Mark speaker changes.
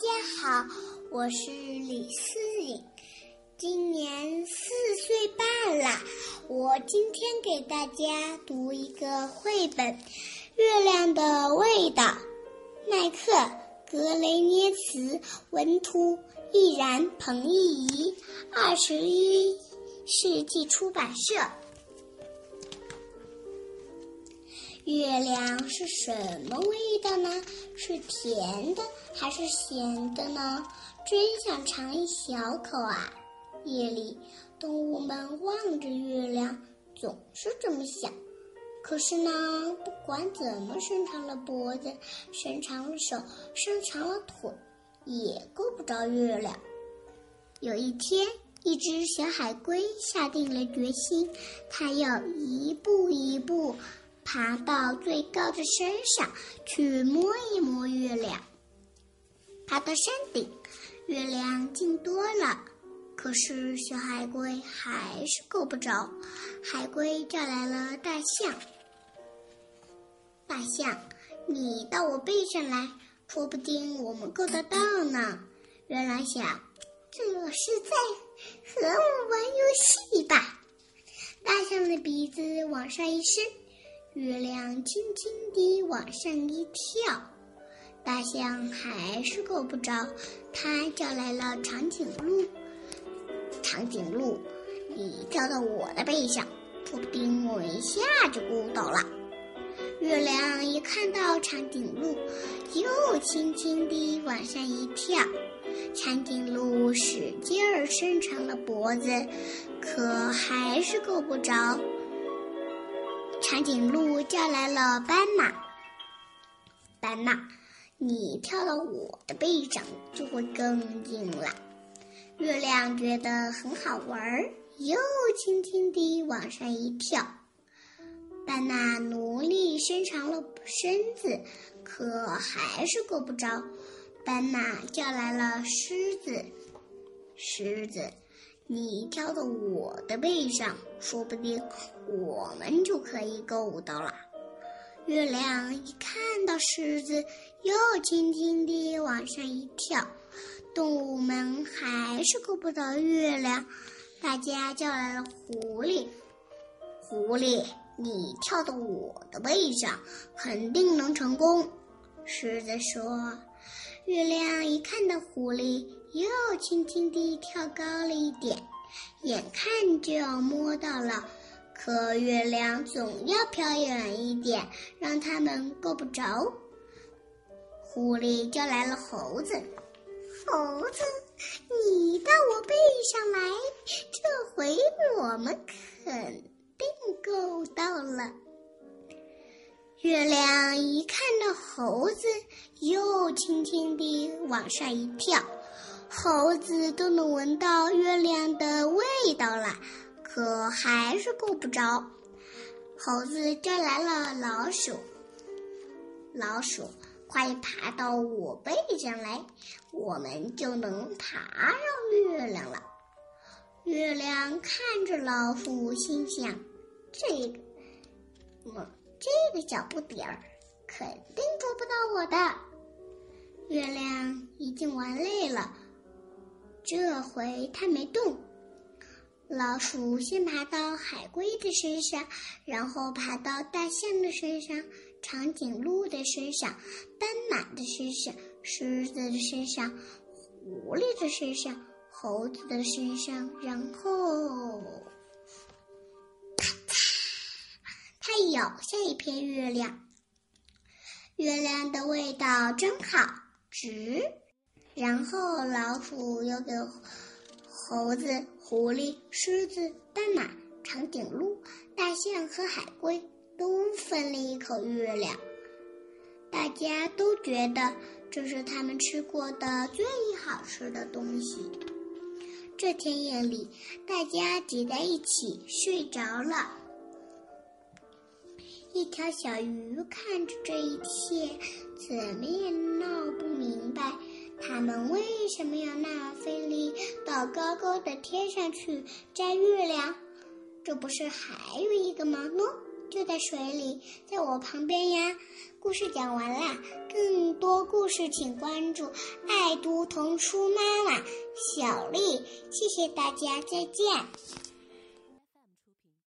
Speaker 1: 家好，我是李思颖，今年四岁半了。我今天给大家读一个绘本《月亮的味道》，耐克·格雷涅茨文图，易然、彭懿怡，二十一世纪出版社。月亮是什么味道呢？是甜的还是咸的呢？真想尝一小口啊！夜里，动物们望着月亮，总是这么想。可是呢，不管怎么伸长了脖子、伸长了手、伸长了腿，也够不着月亮。有一天，一只小海龟下定了决心，它要一步一步。爬到最高的山上去摸一摸月亮。爬到山顶，月亮近多了，可是小海龟还是够不着。海龟叫来了大象：“大象，你到我背上来，说不定我们够得到呢。”月亮想：“这是在和我玩游戏吧？”大象的鼻子往上一伸。月亮轻轻地往上一跳，大象还是够不着。它叫来了长颈鹿：“长颈鹿，你跳到我的背上，说不定我一下就够到了。”月亮一看到长颈鹿，又轻轻地往上一跳。长颈鹿使劲儿伸长了脖子，可还是够不着。长颈鹿叫来了斑马。斑马，你跳到我的背上就会更近了。月亮觉得很好玩儿，又轻轻地往上一跳。斑马努力伸长了身子，可还是够不着。斑马叫来了狮子。狮子。你跳到我的背上，说不定我们就可以够到了。月亮一看到狮子，又轻轻地往上一跳。动物们还是够不到月亮，大家叫来了狐狸。狐狸，你跳到我的背上，肯定能成功。狮子说。月亮一看到狐狸，又轻轻地跳高了一点，眼看就要摸到了，可月亮总要飘远一点，让他们够不着。狐狸叫来了猴子：“猴子，你猴子，又轻轻地往上一跳，猴子都能闻到月亮的味道了，可还是够不着。猴子叫来了老鼠：“老鼠，快爬到我背上来，我们就能爬上月亮了。”月亮看着老鼠，心想：“这个，么？”这个小不点儿肯定捉不到我的。月亮已经玩累了，这回它没动。老鼠先爬到海龟的身上，然后爬到大象的身上、长颈鹿的身上、斑马的身上、狮子的身上、狐狸的身上、猴子的身上，然后。它咬下一片月亮，月亮的味道真好，值。然后老鼠又给猴子、狐狸、狮子、斑马、长颈鹿、大象和海龟都分了一口月亮。大家都觉得这是他们吃过的最好吃的东西。这天夜里，大家挤在一起睡着了。一条小鱼看着这一切，怎么也闹不明白，他们为什么要那样费力到高高的天上去摘月亮？这不是还有一个吗？喏，就在水里，在我旁边呀。故事讲完了，更多故事请关注爱读童书妈妈小丽。谢谢大家，再见。